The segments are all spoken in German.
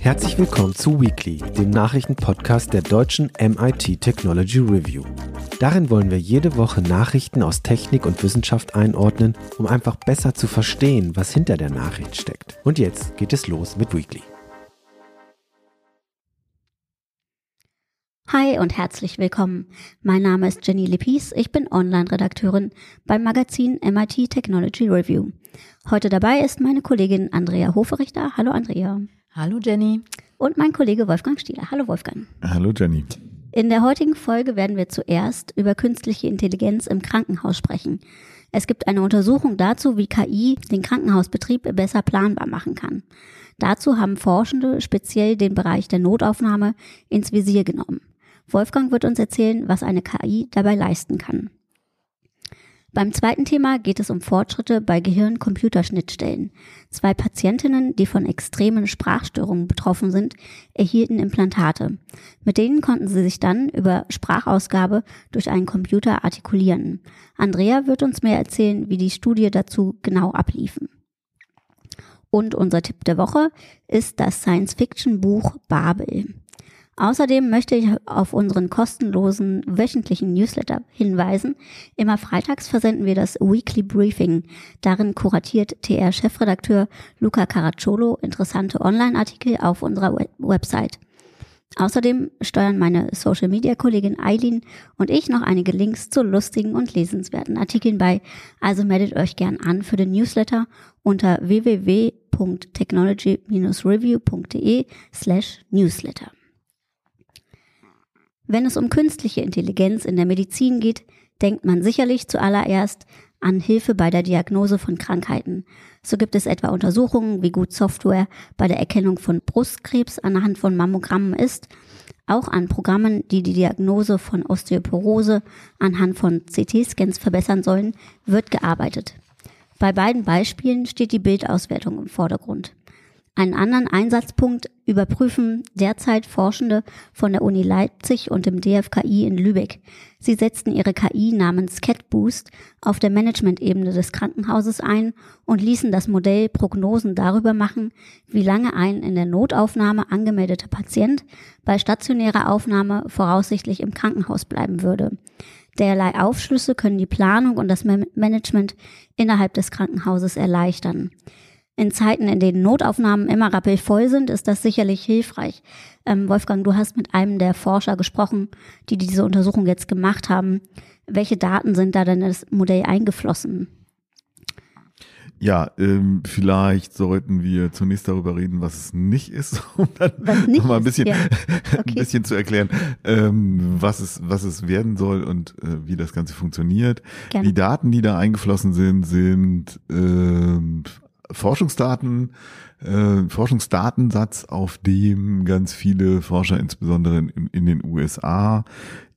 Herzlich willkommen zu Weekly, dem Nachrichtenpodcast der deutschen MIT Technology Review. Darin wollen wir jede Woche Nachrichten aus Technik und Wissenschaft einordnen, um einfach besser zu verstehen, was hinter der Nachricht steckt. Und jetzt geht es los mit Weekly. Hi und herzlich willkommen. Mein Name ist Jenny Lippis. Ich bin Online-Redakteurin beim Magazin MIT Technology Review. Heute dabei ist meine Kollegin Andrea Hoferichter. Hallo Andrea. Hallo Jenny. Und mein Kollege Wolfgang Stieler. Hallo Wolfgang. Hallo Jenny. In der heutigen Folge werden wir zuerst über künstliche Intelligenz im Krankenhaus sprechen. Es gibt eine Untersuchung dazu, wie KI den Krankenhausbetrieb besser planbar machen kann. Dazu haben Forschende speziell den Bereich der Notaufnahme ins Visier genommen. Wolfgang wird uns erzählen, was eine KI dabei leisten kann. Beim zweiten Thema geht es um Fortschritte bei Gehirn-Computerschnittstellen. Zwei Patientinnen, die von extremen Sprachstörungen betroffen sind, erhielten Implantate. Mit denen konnten sie sich dann über Sprachausgabe durch einen Computer artikulieren. Andrea wird uns mehr erzählen, wie die Studie dazu genau abliefen. Und unser Tipp der Woche ist das Science-Fiction-Buch Babel. Außerdem möchte ich auf unseren kostenlosen wöchentlichen Newsletter hinweisen. Immer freitags versenden wir das Weekly Briefing. Darin kuratiert TR-Chefredakteur Luca Caracciolo interessante Online-Artikel auf unserer Website. Außerdem steuern meine Social-Media-Kollegin Eileen und ich noch einige Links zu lustigen und lesenswerten Artikeln bei. Also meldet euch gern an für den Newsletter unter www.technology-review.de slash newsletter. Wenn es um künstliche Intelligenz in der Medizin geht, denkt man sicherlich zuallererst an Hilfe bei der Diagnose von Krankheiten. So gibt es etwa Untersuchungen, wie gut Software bei der Erkennung von Brustkrebs anhand von Mammogrammen ist, auch an Programmen, die die Diagnose von Osteoporose anhand von CT-Scans verbessern sollen, wird gearbeitet. Bei beiden Beispielen steht die Bildauswertung im Vordergrund. Einen anderen Einsatzpunkt überprüfen derzeit Forschende von der Uni Leipzig und dem DFKI in Lübeck. Sie setzten ihre KI namens CatBoost auf der Managementebene des Krankenhauses ein und ließen das Modell Prognosen darüber machen, wie lange ein in der Notaufnahme angemeldeter Patient bei stationärer Aufnahme voraussichtlich im Krankenhaus bleiben würde. Derlei Aufschlüsse können die Planung und das Management innerhalb des Krankenhauses erleichtern. In Zeiten, in denen Notaufnahmen immer rappelvoll sind, ist das sicherlich hilfreich. Ähm, Wolfgang, du hast mit einem der Forscher gesprochen, die diese Untersuchung jetzt gemacht haben. Welche Daten sind da denn in das Modell eingeflossen? Ja, ähm, vielleicht sollten wir zunächst darüber reden, was es nicht ist, um dann nochmal ein bisschen, ja. okay. ein bisschen zu erklären, ähm, was es, was es werden soll und äh, wie das Ganze funktioniert. Gerne. Die Daten, die da eingeflossen sind, sind ähm, Forschungsdaten, äh, Forschungsdatensatz, auf dem ganz viele Forscher, insbesondere in, in den USA,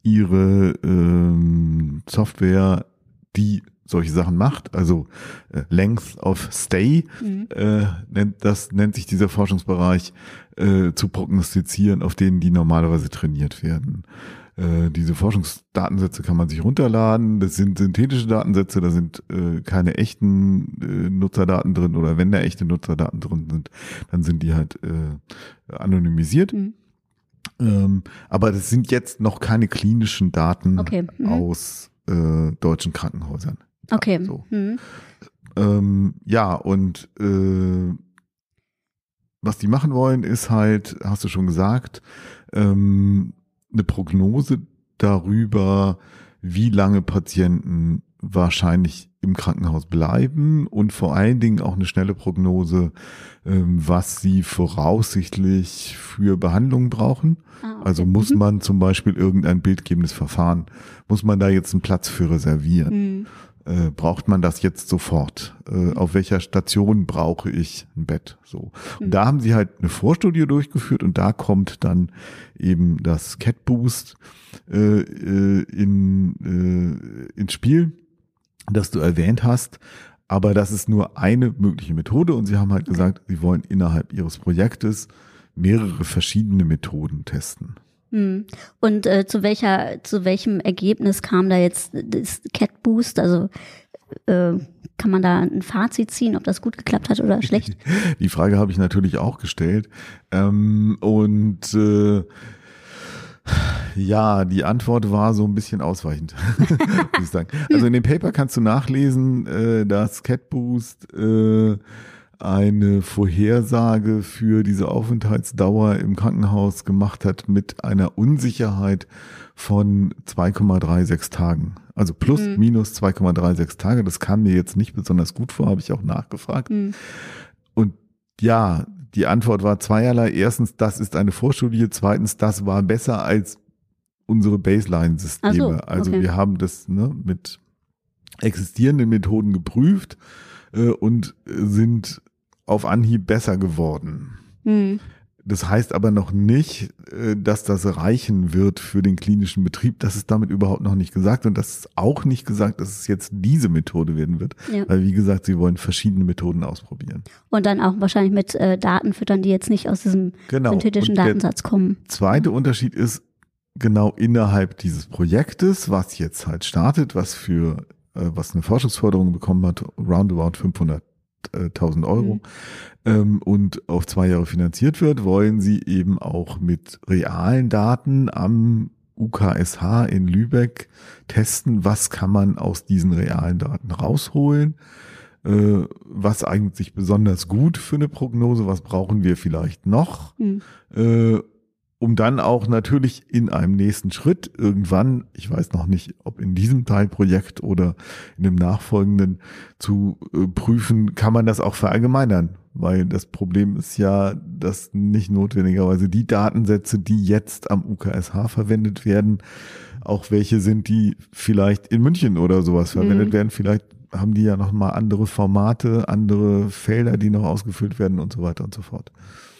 ihre ähm, Software, die solche Sachen macht, also äh, Length of Stay, mhm. äh, nennt, das nennt sich dieser Forschungsbereich, äh, zu prognostizieren, auf denen die normalerweise trainiert werden. Äh, diese Forschungsdatensätze kann man sich runterladen. Das sind synthetische Datensätze, da sind äh, keine echten äh, Nutzerdaten drin oder wenn da echte Nutzerdaten drin sind, dann sind die halt äh, anonymisiert. Mhm. Ähm, aber das sind jetzt noch keine klinischen Daten okay. mhm. aus äh, deutschen Krankenhäusern. Okay. So. Mhm. Ähm, ja, und äh, was die machen wollen, ist halt, hast du schon gesagt, ähm, eine Prognose darüber, wie lange Patienten wahrscheinlich im Krankenhaus bleiben und vor allen Dingen auch eine schnelle Prognose, ähm, was sie voraussichtlich für Behandlungen brauchen. Ah, okay. Also muss mhm. man zum Beispiel irgendein bildgebendes Verfahren, muss man da jetzt einen Platz für reservieren? Mhm äh, braucht man das jetzt sofort? Äh, mhm. auf welcher Station brauche ich ein Bett? So. Und mhm. da haben sie halt eine Vorstudie durchgeführt und da kommt dann eben das Cat Boost äh, äh, in, äh, ins Spiel, das du erwähnt hast. Aber das ist nur eine mögliche Methode und sie haben halt gesagt, sie wollen innerhalb ihres Projektes mehrere verschiedene Methoden testen. Hm. Und äh, zu welcher, zu welchem Ergebnis kam da jetzt das Cat Boost? Also äh, kann man da ein Fazit ziehen, ob das gut geklappt hat oder schlecht? Die Frage habe ich natürlich auch gestellt. Ähm, und äh, ja, die Antwort war so ein bisschen ausweichend. Also in dem Paper kannst du nachlesen, äh, dass CatBoost äh, eine Vorhersage für diese Aufenthaltsdauer im Krankenhaus gemacht hat mit einer Unsicherheit von 2,36 Tagen. Also plus mhm. minus 2,36 Tage. Das kam mir jetzt nicht besonders gut vor, habe ich auch nachgefragt. Mhm. Und ja, die Antwort war zweierlei. Erstens, das ist eine Vorstudie. Zweitens, das war besser als unsere Baseline-Systeme. So, okay. Also wir haben das ne, mit existierenden Methoden geprüft äh, und sind auf Anhieb besser geworden. Mhm. Das heißt aber noch nicht, äh, dass das reichen wird für den klinischen Betrieb. Das ist damit überhaupt noch nicht gesagt. Und das ist auch nicht gesagt, dass es jetzt diese Methode werden wird. Ja. Weil, wie gesagt, sie wollen verschiedene Methoden ausprobieren. Und dann auch wahrscheinlich mit äh, Daten füttern, die jetzt nicht aus diesem genau. synthetischen Datensatz kommen. Zweite Unterschied ist, genau innerhalb dieses Projektes, was jetzt halt startet, was für, äh, was eine Forschungsförderung bekommen hat, roundabout 500 1000 Euro mhm. ähm, und auf zwei Jahre finanziert wird, wollen sie eben auch mit realen Daten am UKSH in Lübeck testen, was kann man aus diesen realen Daten rausholen, äh, was eignet sich besonders gut für eine Prognose, was brauchen wir vielleicht noch, mhm. äh, um dann auch natürlich in einem nächsten Schritt irgendwann, ich weiß noch nicht, ob in diesem Teilprojekt oder in dem nachfolgenden, zu äh, prüfen, kann man das auch verallgemeinern. Weil das Problem ist ja, dass nicht notwendigerweise die Datensätze, die jetzt am UKSH verwendet werden, auch welche sind, die vielleicht in München oder sowas verwendet mhm. werden. Vielleicht haben die ja nochmal andere Formate, andere Felder, die noch ausgefüllt werden und so weiter und so fort.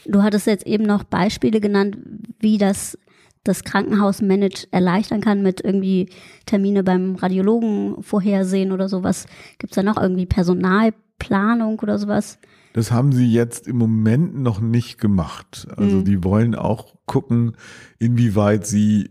Du hattest jetzt eben noch Beispiele genannt, wie das das Krankenhausmanage erleichtern kann mit irgendwie Termine beim Radiologen vorhersehen oder sowas. Gibt es da noch irgendwie Personalplanung oder sowas? Das haben sie jetzt im Moment noch nicht gemacht. Also mhm. die wollen auch gucken, inwieweit sie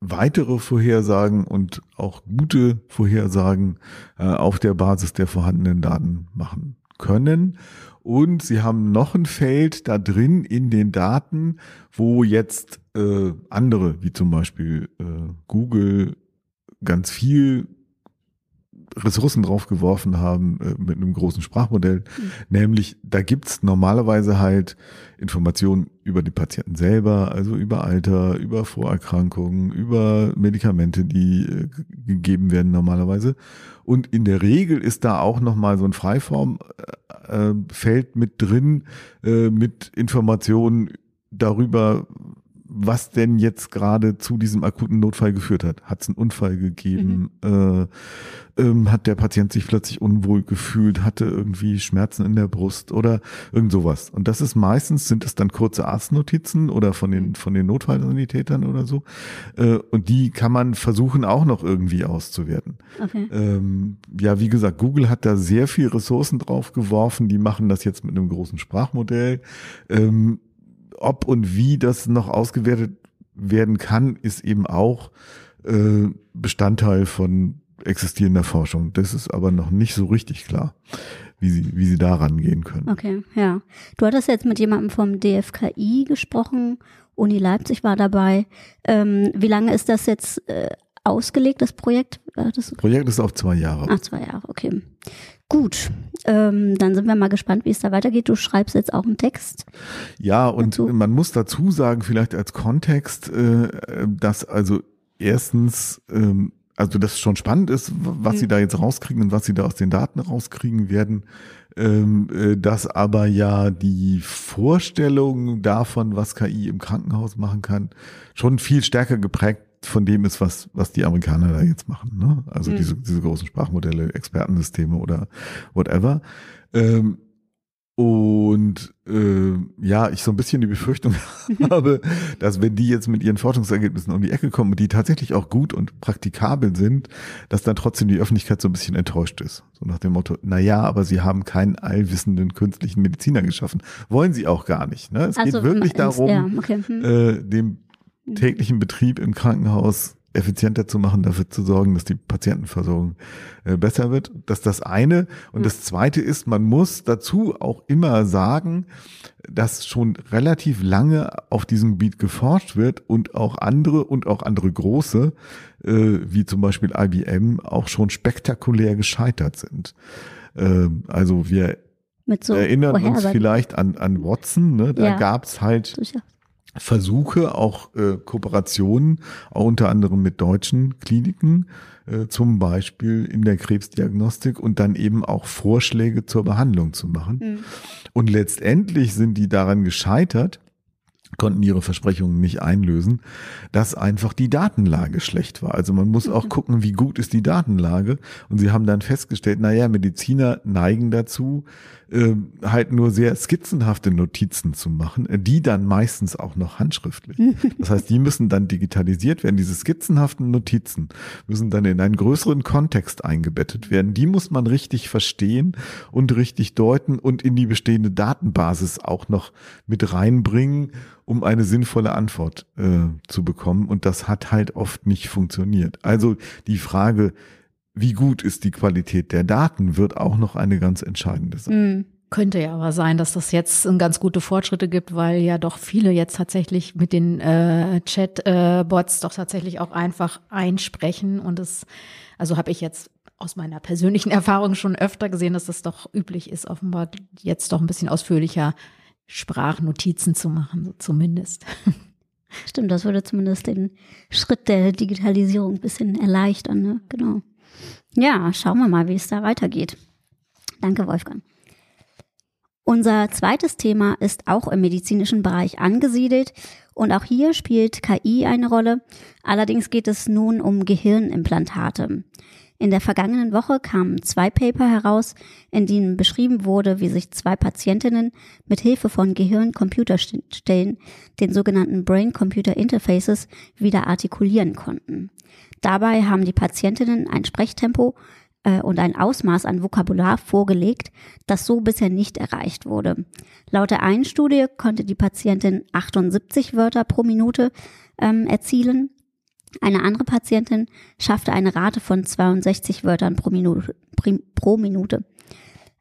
weitere Vorhersagen und auch gute Vorhersagen äh, auf der Basis der vorhandenen Daten machen können. Und sie haben noch ein Feld da drin in den Daten, wo jetzt äh, andere, wie zum Beispiel äh, Google, ganz viel Ressourcen draufgeworfen haben äh, mit einem großen Sprachmodell. Mhm. Nämlich, da gibt's normalerweise halt Informationen über die Patienten selber, also über Alter, über Vorerkrankungen, über Medikamente, die äh, gegeben werden normalerweise. Und in der Regel ist da auch nochmal so ein Freiformfeld äh, mit drin, äh, mit Informationen darüber, was denn jetzt gerade zu diesem akuten Notfall geführt hat. Hat es einen Unfall gegeben? Mhm. Äh, ähm, hat der Patient sich plötzlich unwohl gefühlt? Hatte irgendwie Schmerzen in der Brust oder irgend sowas? Und das ist meistens, sind es dann kurze Arztnotizen oder von den, von den Notfallsanitätern oder so. Äh, und die kann man versuchen auch noch irgendwie auszuwerten. Okay. Ähm, ja, wie gesagt, Google hat da sehr viel Ressourcen drauf geworfen. Die machen das jetzt mit einem großen Sprachmodell. Ähm, ob und wie das noch ausgewertet werden kann, ist eben auch äh, Bestandteil von existierender Forschung. Das ist aber noch nicht so richtig klar, wie sie, wie sie da rangehen können. Okay, ja. Du hattest jetzt mit jemandem vom DFKI gesprochen, Uni Leipzig war dabei. Ähm, wie lange ist das jetzt äh, ausgelegt, das Projekt? Das Projekt ist auf zwei Jahre. Ach, zwei Jahre, okay. Gut, ähm, dann sind wir mal gespannt, wie es da weitergeht. Du schreibst jetzt auch einen Text. Ja, und dazu. man muss dazu sagen, vielleicht als Kontext, äh, dass also erstens, ähm, also das schon spannend ist, was mhm. sie da jetzt rauskriegen und was sie da aus den Daten rauskriegen werden, ähm, äh, dass aber ja die Vorstellung davon, was KI im Krankenhaus machen kann, schon viel stärker geprägt von dem ist, was, was die Amerikaner da jetzt machen. Ne? Also mhm. diese, diese großen Sprachmodelle, Expertensysteme oder whatever. Ähm, und äh, ja, ich so ein bisschen die Befürchtung habe, dass wenn die jetzt mit ihren Forschungsergebnissen um die Ecke kommen die tatsächlich auch gut und praktikabel sind, dass dann trotzdem die Öffentlichkeit so ein bisschen enttäuscht ist. So nach dem Motto, na ja, aber sie haben keinen allwissenden künstlichen Mediziner geschaffen. Wollen sie auch gar nicht. Ne? Es also, geht wirklich darum, ja, okay. hm. äh, dem. Täglichen Betrieb im Krankenhaus effizienter zu machen, dafür zu sorgen, dass die Patientenversorgung äh, besser wird. Das ist das eine. Und mhm. das zweite ist, man muss dazu auch immer sagen, dass schon relativ lange auf diesem Gebiet geforscht wird und auch andere und auch andere große, äh, wie zum Beispiel IBM, auch schon spektakulär gescheitert sind. Äh, also wir so erinnern uns vielleicht an, an Watson, ne? da ja, gab's halt. Versuche, auch äh, Kooperationen, auch unter anderem mit deutschen Kliniken, äh, zum Beispiel in der Krebsdiagnostik und dann eben auch Vorschläge zur Behandlung zu machen. Mhm. Und letztendlich sind die daran gescheitert, konnten ihre Versprechungen nicht einlösen, dass einfach die Datenlage schlecht war. Also man muss auch mhm. gucken, wie gut ist die Datenlage. Und sie haben dann festgestellt, naja, Mediziner neigen dazu, äh, halt nur sehr skizzenhafte Notizen zu machen, äh, die dann meistens auch noch handschriftlich. Das heißt, die müssen dann digitalisiert werden. Diese skizzenhaften Notizen müssen dann in einen größeren Kontext eingebettet werden. Die muss man richtig verstehen und richtig deuten und in die bestehende Datenbasis auch noch mit reinbringen, um eine sinnvolle Antwort äh, zu bekommen. Und das hat halt oft nicht funktioniert. Also die Frage, wie gut ist die Qualität der Daten, wird auch noch eine ganz entscheidende sein. Mhm. Könnte ja aber sein, dass das jetzt ganz gute Fortschritte gibt, weil ja doch viele jetzt tatsächlich mit den äh, Chat-Bots doch tatsächlich auch einfach einsprechen. Und das, also habe ich jetzt aus meiner persönlichen Erfahrung schon öfter gesehen, dass das doch üblich ist, offenbar jetzt doch ein bisschen ausführlicher Sprachnotizen zu machen, so zumindest. Stimmt, das würde zumindest den Schritt der Digitalisierung ein bisschen erleichtern, ne? Genau. Ja, schauen wir mal, wie es da weitergeht. Danke, Wolfgang. Unser zweites Thema ist auch im medizinischen Bereich angesiedelt und auch hier spielt KI eine Rolle. Allerdings geht es nun um Gehirnimplantate. In der vergangenen Woche kamen zwei Paper heraus, in denen beschrieben wurde, wie sich zwei Patientinnen mit Hilfe von Gehirn-Computerstellen, den sogenannten Brain-Computer Interfaces, wieder artikulieren konnten. Dabei haben die Patientinnen ein Sprechtempo äh, und ein Ausmaß an Vokabular vorgelegt, das so bisher nicht erreicht wurde. Laut der einen Studie konnte die Patientin 78 Wörter pro Minute ähm, erzielen. Eine andere Patientin schaffte eine Rate von 62 Wörtern pro Minute. Pro Minute.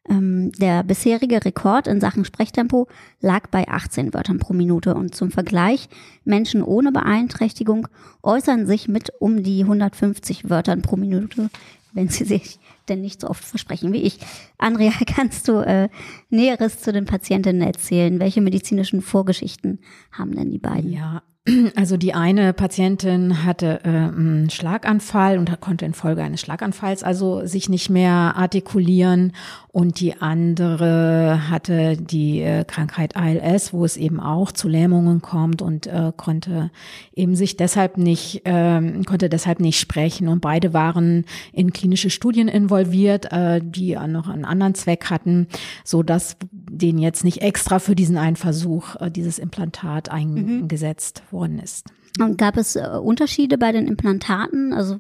Ähm, der bisherige Rekord in Sachen Sprechtempo lag bei 18 Wörtern pro Minute und zum Vergleich, Menschen ohne Beeinträchtigung äußern sich mit um die 150 Wörtern pro Minute, wenn sie sich denn nicht so oft versprechen wie ich. Andrea, kannst du äh, Näheres zu den Patientinnen erzählen? Welche medizinischen Vorgeschichten haben denn die beiden? Ja, also die eine Patientin hatte äh, einen Schlaganfall und konnte infolge eines Schlaganfalls also sich nicht mehr artikulieren und die andere hatte die äh, Krankheit ALS, wo es eben auch zu Lähmungen kommt und äh, konnte eben sich deshalb nicht äh, konnte deshalb nicht sprechen und beide waren in klinische Studien involviert, äh, die noch einen anderen Zweck hatten, so dass denen jetzt nicht extra für diesen einen Versuch äh, dieses Implantat eingesetzt mhm. worden ist. Und gab es äh, Unterschiede bei den Implantaten? Also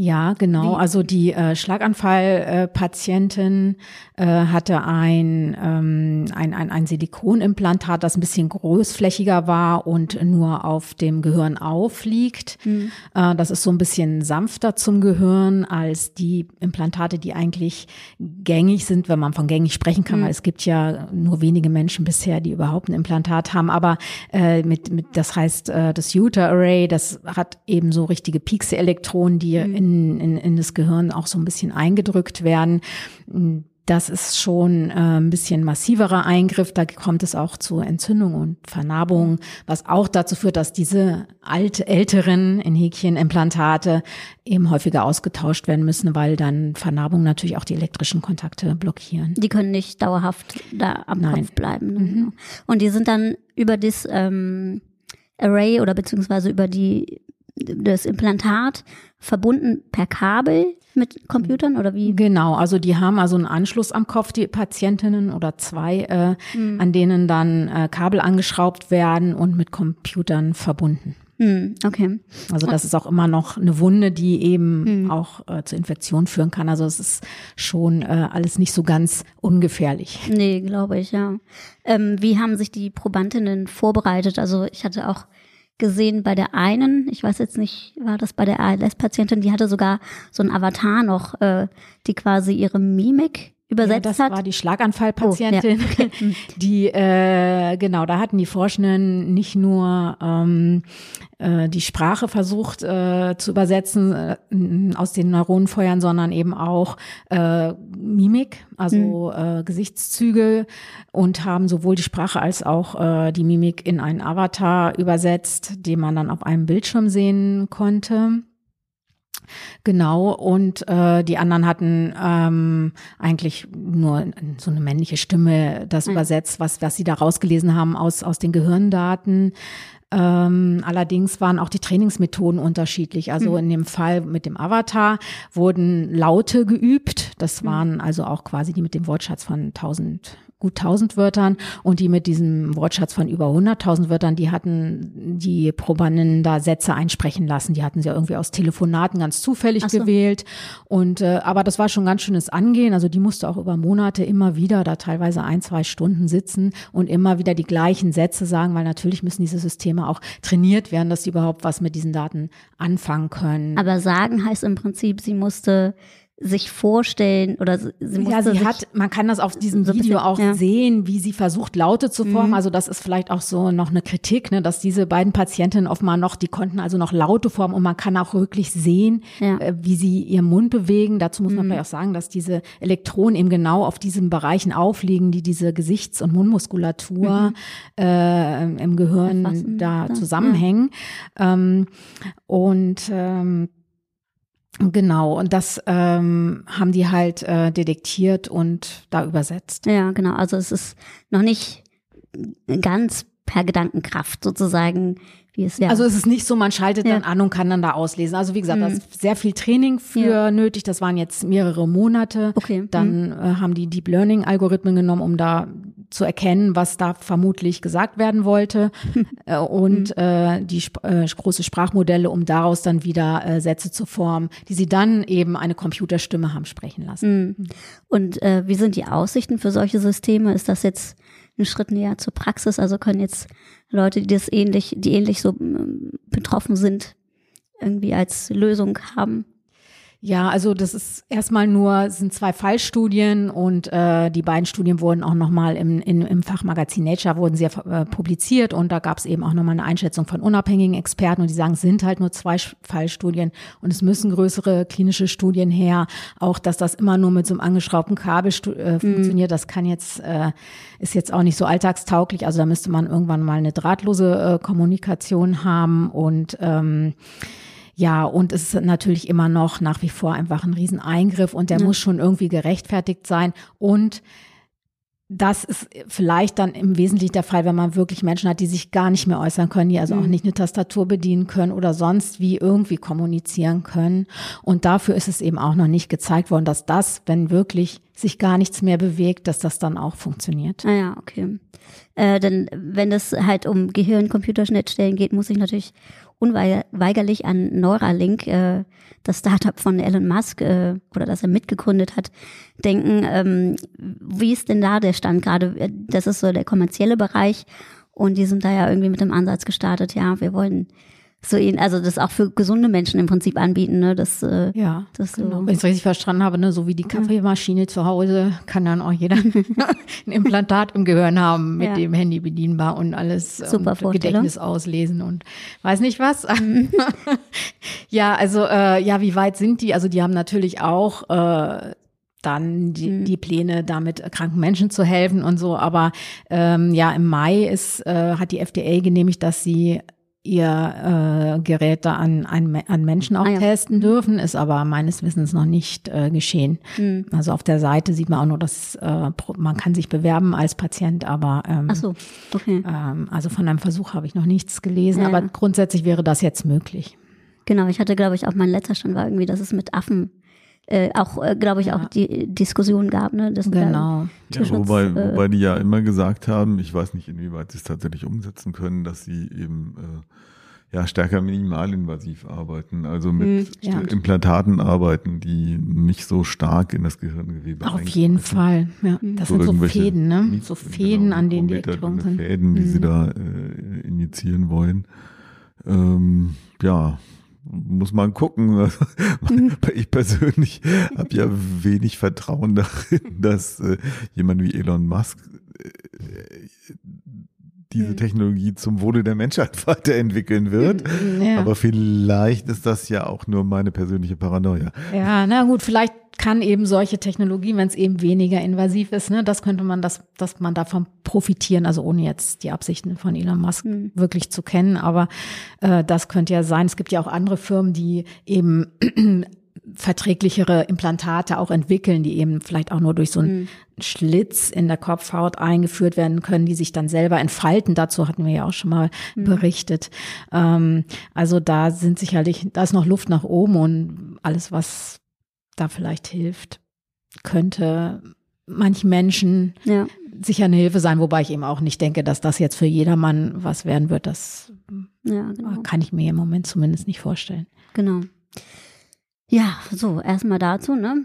ja, genau. Also die äh, Schlaganfallpatientin äh, äh, hatte ein, ähm, ein, ein, ein Silikonimplantat, das ein bisschen großflächiger war und nur auf dem Gehirn aufliegt. Mhm. Äh, das ist so ein bisschen sanfter zum Gehirn als die Implantate, die eigentlich gängig sind, wenn man von gängig sprechen kann, mhm. weil es gibt ja nur wenige Menschen bisher, die überhaupt ein Implantat haben. Aber äh, mit, mit das heißt äh, das Utah Array, das hat eben so richtige Piekse-Elektronen, die mhm. in in, in, in das Gehirn auch so ein bisschen eingedrückt werden. Das ist schon äh, ein bisschen massiverer Eingriff. Da kommt es auch zu Entzündung und Vernarbung, was auch dazu führt, dass diese alte, älteren in Häkchen Implantate eben häufiger ausgetauscht werden müssen, weil dann Vernarbung natürlich auch die elektrischen Kontakte blockieren. Die können nicht dauerhaft da am Nein. Kopf bleiben. Ne? Mhm. Und die sind dann über das ähm, Array oder beziehungsweise über die das Implantat verbunden per Kabel mit Computern oder wie? Genau, also die haben also einen Anschluss am Kopf, die Patientinnen oder zwei, äh, mhm. an denen dann äh, Kabel angeschraubt werden und mit Computern verbunden. Mhm, okay. Also das ist auch immer noch eine Wunde, die eben mhm. auch äh, zur Infektion führen kann. Also es ist schon äh, alles nicht so ganz ungefährlich. Nee, glaube ich, ja. Ähm, wie haben sich die Probandinnen vorbereitet? Also ich hatte auch gesehen bei der einen, ich weiß jetzt nicht, war das bei der ALS-Patientin, die hatte sogar so ein Avatar noch, äh, die quasi ihre Mimik übersetzt ja, das hat. war die Schlaganfallpatientin, oh, ja. die äh, genau, da hatten die Forschenden nicht nur ähm, äh, die Sprache versucht äh, zu übersetzen äh, aus den Neuronenfeuern, sondern eben auch äh, Mimik, also mhm. äh, Gesichtszüge und haben sowohl die Sprache als auch äh, die Mimik in einen Avatar übersetzt, den man dann auf einem Bildschirm sehen konnte. Genau, und äh, die anderen hatten ähm, eigentlich nur so eine männliche Stimme das mhm. übersetzt, was, was sie da rausgelesen haben aus, aus den Gehirndaten. Ähm, allerdings waren auch die Trainingsmethoden unterschiedlich. Also mhm. in dem Fall mit dem Avatar wurden Laute geübt. Das mhm. waren also auch quasi die mit dem Wortschatz von 1000 gut 1000 Wörtern und die mit diesem Wortschatz von über 100.000 Wörtern, die hatten die Probanden da Sätze einsprechen lassen. Die hatten sie ja irgendwie aus Telefonaten ganz zufällig so. gewählt. Und äh, aber das war schon ganz schönes Angehen. Also die musste auch über Monate immer wieder da teilweise ein, zwei Stunden sitzen und immer wieder die gleichen Sätze sagen, weil natürlich müssen diese Systeme auch trainiert werden, dass sie überhaupt was mit diesen Daten anfangen können. Aber sagen heißt im Prinzip, sie musste sich vorstellen oder sie musste Ja, sie hat, man kann das auf diesem so Video bisschen, auch ja. sehen, wie sie versucht, Laute zu formen. Mhm. Also das ist vielleicht auch so noch eine Kritik, ne, dass diese beiden Patientinnen offenbar noch, die konnten also noch Laute formen und man kann auch wirklich sehen, ja. äh, wie sie ihren Mund bewegen. Dazu muss man mhm. vielleicht auch sagen, dass diese Elektronen eben genau auf diesen Bereichen aufliegen, die diese Gesichts- und Mundmuskulatur mhm. äh, im Gehirn Erfassen, da zusammenhängen. Ähm, und ähm, Genau, und das ähm, haben die halt äh, detektiert und da übersetzt. Ja, genau. Also es ist noch nicht ganz per Gedankenkraft sozusagen, wie es ja. Also es ist nicht so, man schaltet ja. dann an und kann dann da auslesen. Also wie gesagt, mhm. da ist sehr viel Training für ja. nötig. Das waren jetzt mehrere Monate. Okay. Dann mhm. äh, haben die Deep Learning Algorithmen genommen, um da zu erkennen, was da vermutlich gesagt werden wollte äh, und mhm. äh, die sp äh, große Sprachmodelle, um daraus dann wieder äh, Sätze zu formen, die sie dann eben eine Computerstimme haben sprechen lassen. Mhm. Und äh, wie sind die Aussichten für solche Systeme? Ist das jetzt ein Schritt näher zur Praxis? Also können jetzt Leute, die das ähnlich, die ähnlich so betroffen sind, irgendwie als Lösung haben? Ja, also das ist erstmal nur, sind zwei Fallstudien und äh, die beiden Studien wurden auch nochmal im, in, im Fachmagazin Nature wurden sie äh, publiziert und da gab es eben auch nochmal eine Einschätzung von unabhängigen Experten und die sagen, es sind halt nur zwei Fallstudien und es müssen größere klinische Studien her. Auch, dass das immer nur mit so einem angeschraubten Kabel äh, mhm. funktioniert, das kann jetzt, äh, ist jetzt auch nicht so alltagstauglich. Also da müsste man irgendwann mal eine drahtlose äh, Kommunikation haben und ähm, ja, und es ist natürlich immer noch nach wie vor einfach ein Rieseneingriff und der ja. muss schon irgendwie gerechtfertigt sein. Und das ist vielleicht dann im Wesentlichen der Fall, wenn man wirklich Menschen hat, die sich gar nicht mehr äußern können, die also mhm. auch nicht eine Tastatur bedienen können oder sonst wie irgendwie kommunizieren können. Und dafür ist es eben auch noch nicht gezeigt worden, dass das, wenn wirklich sich gar nichts mehr bewegt, dass das dann auch funktioniert. Ah ja, okay. Äh, denn wenn es halt um Gehirn-Computerschnittstellen geht, muss ich natürlich unweigerlich an Neuralink, äh, das Startup von Elon Musk äh, oder das er mitgegründet hat, denken. Ähm, wie ist denn da der Stand gerade? Das ist so der kommerzielle Bereich und die sind da ja irgendwie mit dem Ansatz gestartet, ja, wir wollen so ihn, also das auch für gesunde Menschen im Prinzip anbieten, ne? Das, äh, ja, das genau. so. Wenn ich es richtig verstanden habe, ne, so wie die Kaffeemaschine zu Hause, kann dann auch jeder ein Implantat im Gehirn haben, mit ja. dem Handy bedienbar und alles Super und Gedächtnis auslesen und weiß nicht was. Mhm. ja, also äh, ja, wie weit sind die? Also die haben natürlich auch äh, dann die, mhm. die Pläne, damit kranken Menschen zu helfen und so. Aber ähm, ja, im Mai ist, äh, hat die FDA genehmigt, dass sie ihr äh, Gerät da an, an, an Menschen auch ah, ja. testen dürfen, ist aber meines Wissens noch nicht äh, geschehen. Mhm. Also auf der Seite sieht man auch nur, dass äh, man kann sich bewerben als Patient, aber ähm, Ach so. okay. ähm, also von einem Versuch habe ich noch nichts gelesen, ja. aber grundsätzlich wäre das jetzt möglich. Genau, ich hatte, glaube ich, auch mein letzter Stand war irgendwie, dass es mit Affen äh, auch, äh, glaube ich, auch die Diskussion gab. Ne? Das genau. Ja, wobei, äh, wobei die ja immer gesagt haben, ich weiß nicht, inwieweit sie es tatsächlich umsetzen können, dass sie eben äh, ja stärker minimalinvasiv arbeiten, also mit ja. Implantaten arbeiten, die nicht so stark in das Gehirngewebe Auf jeden Fall, ja. Das so sind so Fäden, ne? So Fäden, genau, an denen die Elektronen sind. Fäden, die mhm. sie da äh, injizieren wollen. Ähm, ja, muss man gucken. ich persönlich habe ja wenig Vertrauen darin, dass äh, jemand wie Elon Musk äh, diese hm. Technologie zum Wohle der Menschheit weiterentwickeln wird. Ja. Aber vielleicht ist das ja auch nur meine persönliche Paranoia. Ja, na gut, vielleicht kann eben solche Technologie, wenn es eben weniger invasiv ist, ne, das könnte man, das, dass man davon profitieren, also ohne jetzt die Absichten von Elon Musk mhm. wirklich zu kennen, aber äh, das könnte ja sein. Es gibt ja auch andere Firmen, die eben verträglichere Implantate auch entwickeln, die eben vielleicht auch nur durch so einen mhm. Schlitz in der Kopfhaut eingeführt werden können, die sich dann selber entfalten. Dazu hatten wir ja auch schon mal mhm. berichtet. Ähm, also da sind sicherlich, da ist noch Luft nach oben und alles, was da vielleicht hilft, könnte manchen Menschen ja. sicher eine Hilfe sein, wobei ich eben auch nicht denke, dass das jetzt für jedermann was werden wird. Das ja, genau. kann ich mir im Moment zumindest nicht vorstellen. Genau. Ja, so, erstmal dazu, ne?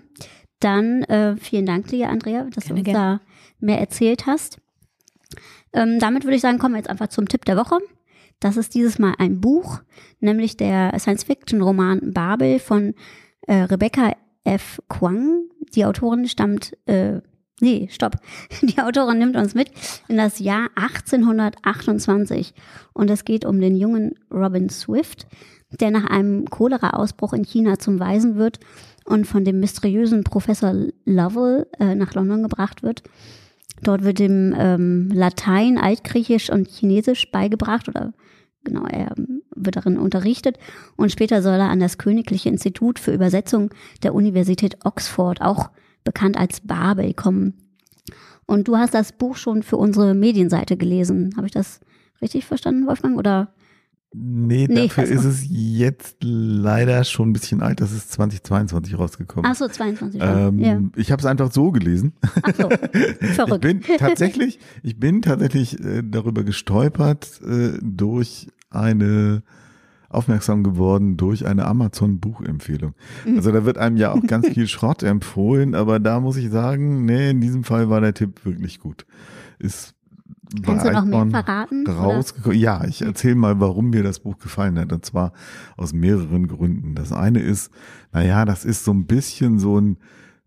Dann äh, vielen Dank dir, Andrea, dass gerne, du uns gerne. da mehr erzählt hast. Ähm, damit würde ich sagen, kommen wir jetzt einfach zum Tipp der Woche. Das ist dieses Mal ein Buch, nämlich der Science-Fiction-Roman Babel von äh, Rebecca F. Kwang. Die Autorin stammt, äh, nee, stopp. Die Autorin nimmt uns mit in das Jahr 1828 und es geht um den jungen Robin Swift, der nach einem Cholera-Ausbruch in China zum Waisen wird und von dem mysteriösen Professor Lovell äh, nach London gebracht wird. Dort wird ihm ähm, Latein, Altgriechisch und Chinesisch beigebracht oder genau, er wird darin unterrichtet und später soll er an das Königliche Institut für Übersetzung der Universität Oxford, auch bekannt als Babel, kommen. Und du hast das Buch schon für unsere Medienseite gelesen. Habe ich das richtig verstanden, Wolfgang? Oder Nee, nee dafür ist es jetzt leider schon ein bisschen alt. Das ist 2022 rausgekommen. Ach so, 22. Ähm, ja. Ich habe es einfach so gelesen. Ach so, verrückt. Ich bin tatsächlich, ich bin tatsächlich äh, darüber gestolpert äh, durch eine aufmerksam geworden durch eine Amazon-Buchempfehlung. Mhm. Also da wird einem ja auch ganz viel Schrott empfohlen, aber da muss ich sagen, nee, in diesem Fall war der Tipp wirklich gut. Ist Kannst du noch mehr verraten? Rausgekommen. Ja, ich erzähle mal, warum mir das Buch gefallen hat. Und zwar aus mehreren Gründen. Das eine ist, naja, das ist so ein bisschen so ein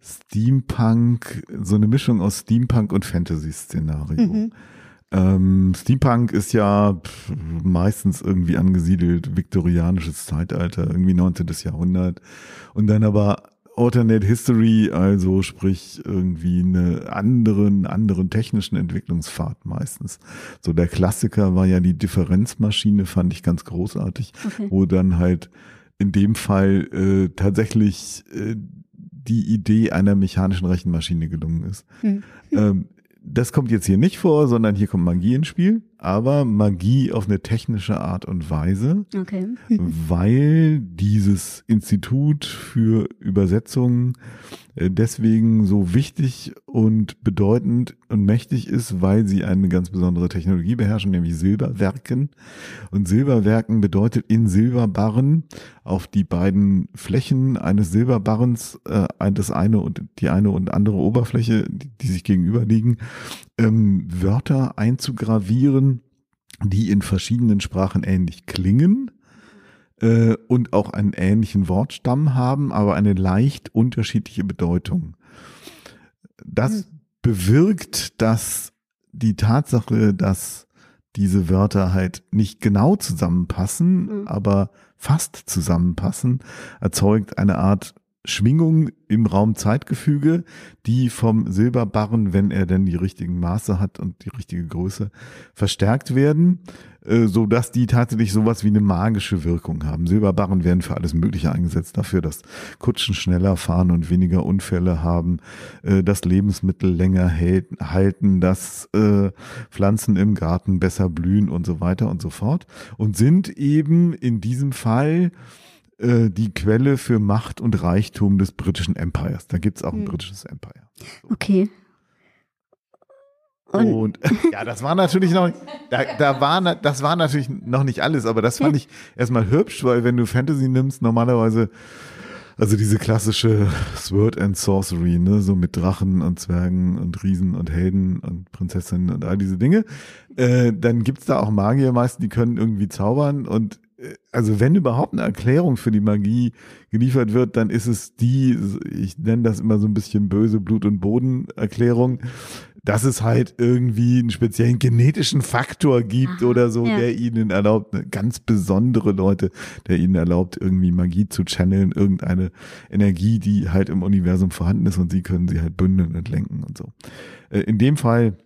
Steampunk, so eine Mischung aus Steampunk und Fantasy-Szenario. Mhm. Ähm, Steampunk ist ja meistens irgendwie angesiedelt, viktorianisches Zeitalter, irgendwie 19. Jahrhundert. Und dann aber Alternate History, also sprich irgendwie eine anderen, anderen technischen Entwicklungspfad meistens. So der Klassiker war ja die Differenzmaschine, fand ich ganz großartig, okay. wo dann halt in dem Fall äh, tatsächlich äh, die Idee einer mechanischen Rechenmaschine gelungen ist. Hm. Ähm, das kommt jetzt hier nicht vor, sondern hier kommt Magie ins Spiel aber Magie auf eine technische Art und Weise, okay. weil dieses Institut für Übersetzungen äh, deswegen so wichtig und bedeutend und mächtig ist, weil sie eine ganz besondere Technologie beherrschen, nämlich Silberwerken. Und Silberwerken bedeutet in Silberbarren auf die beiden Flächen eines Silberbarrens, äh, das eine und die eine und andere Oberfläche, die, die sich gegenüber liegen, ähm, Wörter einzugravieren, die in verschiedenen Sprachen ähnlich klingen äh, und auch einen ähnlichen Wortstamm haben, aber eine leicht unterschiedliche Bedeutung. Das mhm. bewirkt, dass die Tatsache, dass diese Wörter halt nicht genau zusammenpassen, mhm. aber fast zusammenpassen, erzeugt eine Art Schwingung im Raum-Zeitgefüge, die vom Silberbarren, wenn er denn die richtigen Maße hat und die richtige Größe, verstärkt werden, äh, so dass die tatsächlich sowas wie eine magische Wirkung haben. Silberbarren werden für alles Mögliche eingesetzt, dafür, dass Kutschen schneller fahren und weniger Unfälle haben, äh, dass Lebensmittel länger halten, dass äh, Pflanzen im Garten besser blühen und so weiter und so fort und sind eben in diesem Fall äh, die Quelle für Macht und Reichtum des britischen Empires. Da gibt's auch ein hm. britisches Empire. Okay. Und, und, ja, das war natürlich noch, da, da war, das war natürlich noch nicht alles, aber das fand ich erstmal hübsch, weil wenn du Fantasy nimmst, normalerweise, also diese klassische Sword and Sorcery, ne, so mit Drachen und Zwergen und Riesen und Helden und Prinzessinnen und all diese Dinge, äh, dann gibt's da auch Magier meist, die können irgendwie zaubern und also wenn überhaupt eine Erklärung für die Magie geliefert wird, dann ist es die, ich nenne das immer so ein bisschen böse Blut- und Boden-Erklärung, dass es halt irgendwie einen speziellen genetischen Faktor gibt Aha, oder so, ja. der ihnen erlaubt, ganz besondere Leute, der ihnen erlaubt, irgendwie Magie zu channeln, irgendeine Energie, die halt im Universum vorhanden ist und sie können sie halt bündeln und lenken und so. Äh, in dem Fall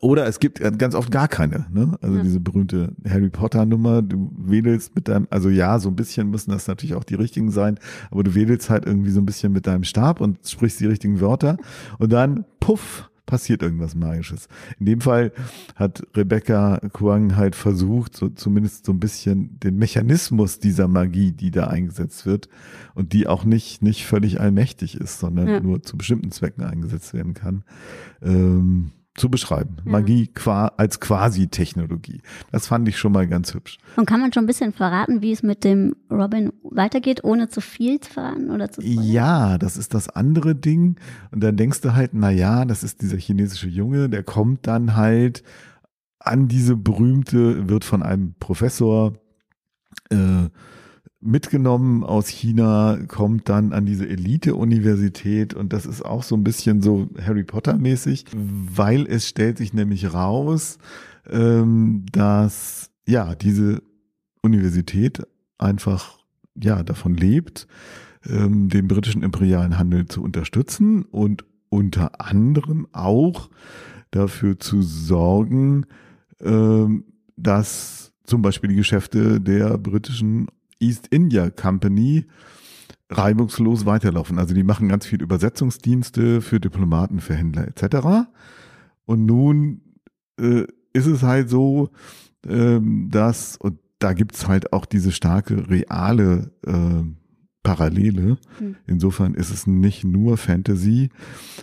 oder es gibt ganz oft gar keine, ne? Also ja. diese berühmte Harry Potter Nummer, du wedelst mit deinem, also ja, so ein bisschen müssen das natürlich auch die richtigen sein, aber du wedelst halt irgendwie so ein bisschen mit deinem Stab und sprichst die richtigen Wörter und dann, puff, passiert irgendwas Magisches. In dem Fall hat Rebecca Kwang halt versucht, so zumindest so ein bisschen den Mechanismus dieser Magie, die da eingesetzt wird und die auch nicht, nicht völlig allmächtig ist, sondern ja. nur zu bestimmten Zwecken eingesetzt werden kann, ähm, zu beschreiben. Ja. Magie qua als Quasi-Technologie. Das fand ich schon mal ganz hübsch. Und kann man schon ein bisschen verraten, wie es mit dem Robin weitergeht, ohne zu viel zu verraten oder zu spoilern? Ja, das ist das andere Ding. Und dann denkst du halt, na ja, das ist dieser chinesische Junge, der kommt dann halt an diese berühmte, wird von einem Professor äh, mitgenommen aus China, kommt dann an diese Elite-Universität und das ist auch so ein bisschen so Harry Potter-mäßig, weil es stellt sich nämlich raus, ähm, dass ja diese Universität einfach ja davon lebt, ähm, den britischen imperialen Handel zu unterstützen und unter anderem auch dafür zu sorgen, ähm, dass zum Beispiel die Geschäfte der britischen East India Company reibungslos weiterlaufen. Also die machen ganz viel Übersetzungsdienste für Diplomaten, für Händler etc. Und nun äh, ist es halt so, ähm, dass, und da gibt's halt auch diese starke reale äh, Parallele. Hm. Insofern ist es nicht nur Fantasy,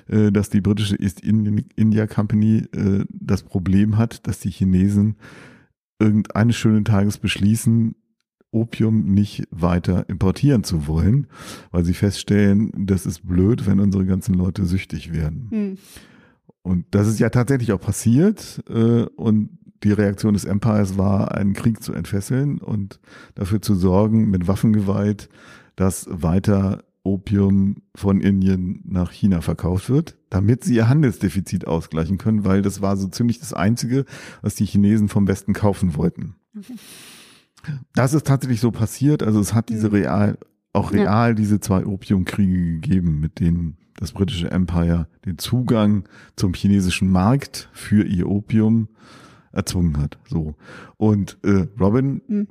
äh, dass die britische East India Company äh, das Problem hat, dass die Chinesen irgendeines schönen Tages beschließen, Opium nicht weiter importieren zu wollen, weil sie feststellen, das ist blöd, wenn unsere ganzen Leute süchtig werden. Hm. Und das ist ja tatsächlich auch passiert. Äh, und die Reaktion des Empires war, einen Krieg zu entfesseln und dafür zu sorgen, mit Waffengewalt, dass weiter Opium von Indien nach China verkauft wird, damit sie ihr Handelsdefizit ausgleichen können, weil das war so ziemlich das Einzige, was die Chinesen vom Westen kaufen wollten. Okay. Das ist tatsächlich so passiert. Also es hat diese mhm. real, auch real ja. diese zwei Opiumkriege gegeben, mit denen das britische Empire den Zugang zum chinesischen Markt für ihr Opium erzwungen hat. So. Und äh, Robin mhm.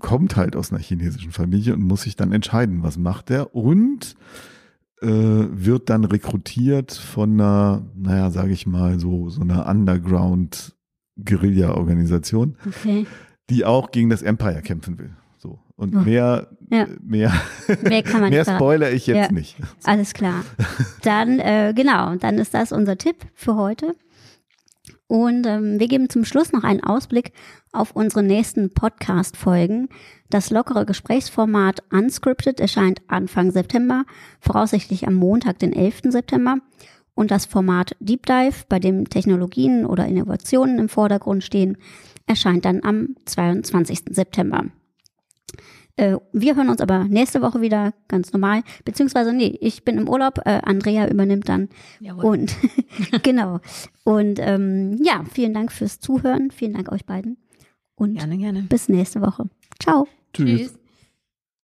kommt halt aus einer chinesischen Familie und muss sich dann entscheiden, was macht er und äh, wird dann rekrutiert von einer, naja, sage ich mal, so, so einer Underground Guerilla-Organisation. Okay die auch gegen das Empire kämpfen will. So. Und oh. mehr, ja. mehr, mehr, kann man mehr spoiler ich jetzt ja. nicht. Alles klar. Dann, äh, genau, dann ist das unser Tipp für heute. Und ähm, wir geben zum Schluss noch einen Ausblick auf unsere nächsten Podcast-Folgen. Das lockere Gesprächsformat Unscripted erscheint Anfang September, voraussichtlich am Montag, den 11. September. Und das Format Deep Dive, bei dem Technologien oder Innovationen im Vordergrund stehen, erscheint dann am 22. September. Äh, wir hören uns aber nächste Woche wieder ganz normal, beziehungsweise nee, ich bin im Urlaub, äh, Andrea übernimmt dann. Jawohl. Und genau. Und ähm, ja, vielen Dank fürs Zuhören, vielen Dank euch beiden. Und gerne, gerne. bis nächste Woche. Ciao. Tschüss. Tschüss.